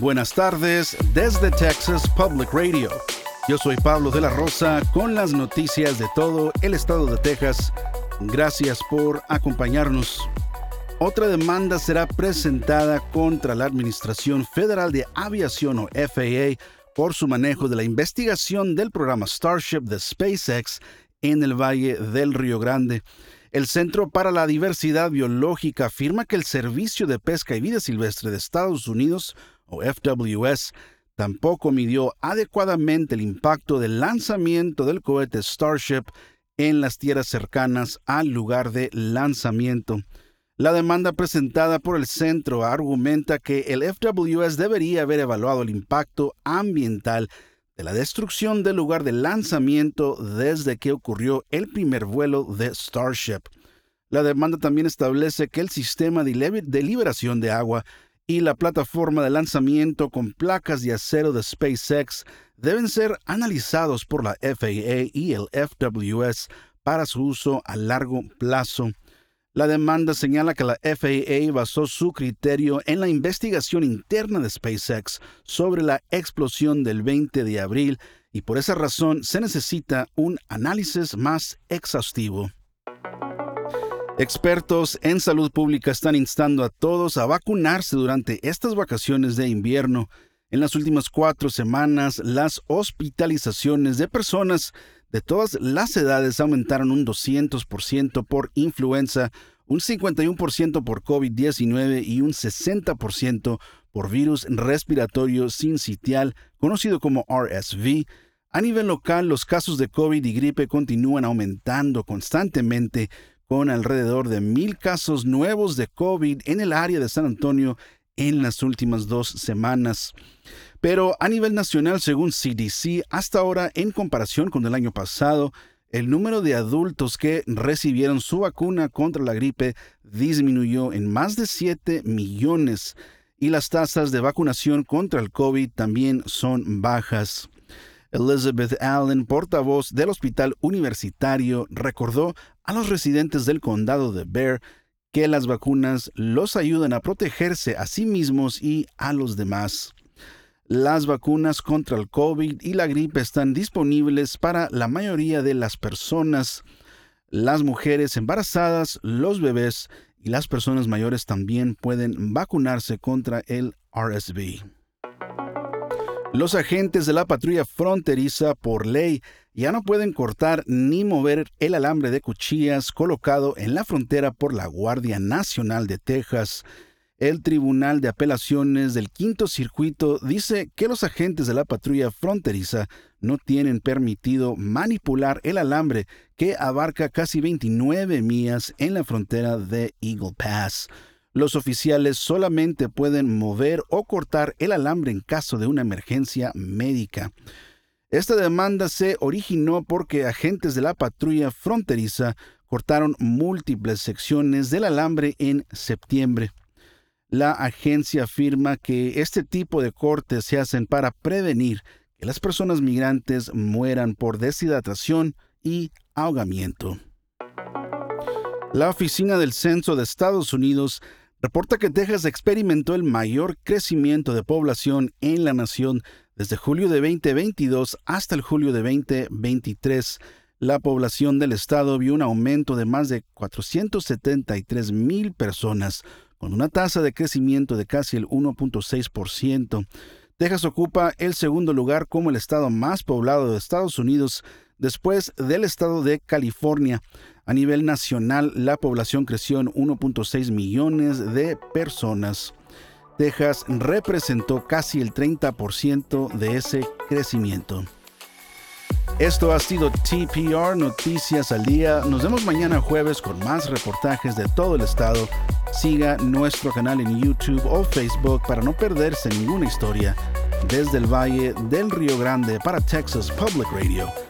Buenas tardes desde Texas Public Radio. Yo soy Pablo de la Rosa con las noticias de todo el estado de Texas. Gracias por acompañarnos. Otra demanda será presentada contra la Administración Federal de Aviación o FAA por su manejo de la investigación del programa Starship de SpaceX en el Valle del Río Grande. El Centro para la Diversidad Biológica afirma que el Servicio de Pesca y Vida Silvestre de Estados Unidos, o FWS, tampoco midió adecuadamente el impacto del lanzamiento del cohete Starship en las tierras cercanas al lugar de lanzamiento. La demanda presentada por el centro argumenta que el FWS debería haber evaluado el impacto ambiental de la destrucción del lugar de lanzamiento desde que ocurrió el primer vuelo de Starship. La demanda también establece que el sistema de liberación de agua y la plataforma de lanzamiento con placas de acero de SpaceX deben ser analizados por la FAA y el FWS para su uso a largo plazo. La demanda señala que la FAA basó su criterio en la investigación interna de SpaceX sobre la explosión del 20 de abril y por esa razón se necesita un análisis más exhaustivo. Expertos en salud pública están instando a todos a vacunarse durante estas vacaciones de invierno. En las últimas cuatro semanas, las hospitalizaciones de personas de todas las edades aumentaron un 200% por influenza, un 51% por COVID-19 y un 60% por virus respiratorio sincitial, conocido como RSV. A nivel local, los casos de COVID y gripe continúan aumentando constantemente, con alrededor de mil casos nuevos de COVID en el área de San Antonio en las últimas dos semanas. Pero a nivel nacional, según CDC, hasta ahora, en comparación con el año pasado, el número de adultos que recibieron su vacuna contra la gripe disminuyó en más de 7 millones y las tasas de vacunación contra el COVID también son bajas. Elizabeth Allen, portavoz del Hospital Universitario, recordó a los residentes del condado de Bear que las vacunas los ayudan a protegerse a sí mismos y a los demás. Las vacunas contra el COVID y la gripe están disponibles para la mayoría de las personas. Las mujeres embarazadas, los bebés y las personas mayores también pueden vacunarse contra el RSV. Los agentes de la patrulla fronteriza por ley ya no pueden cortar ni mover el alambre de cuchillas colocado en la frontera por la Guardia Nacional de Texas. El Tribunal de Apelaciones del Quinto Circuito dice que los agentes de la patrulla fronteriza no tienen permitido manipular el alambre que abarca casi 29 millas en la frontera de Eagle Pass. Los oficiales solamente pueden mover o cortar el alambre en caso de una emergencia médica. Esta demanda se originó porque agentes de la patrulla fronteriza cortaron múltiples secciones del alambre en septiembre. La agencia afirma que este tipo de cortes se hacen para prevenir que las personas migrantes mueran por deshidratación y ahogamiento. La Oficina del Censo de Estados Unidos reporta que Texas experimentó el mayor crecimiento de población en la nación desde julio de 2022 hasta el julio de 2023. La población del estado vio un aumento de más de 473 mil personas, con una tasa de crecimiento de casi el 1.6%. Texas ocupa el segundo lugar como el estado más poblado de Estados Unidos después del estado de California. A nivel nacional, la población creció en 1.6 millones de personas. Texas representó casi el 30% de ese crecimiento. Esto ha sido TPR Noticias al Día. Nos vemos mañana jueves con más reportajes de todo el estado. Siga nuestro canal en YouTube o Facebook para no perderse ninguna historia desde el Valle del Río Grande para Texas Public Radio.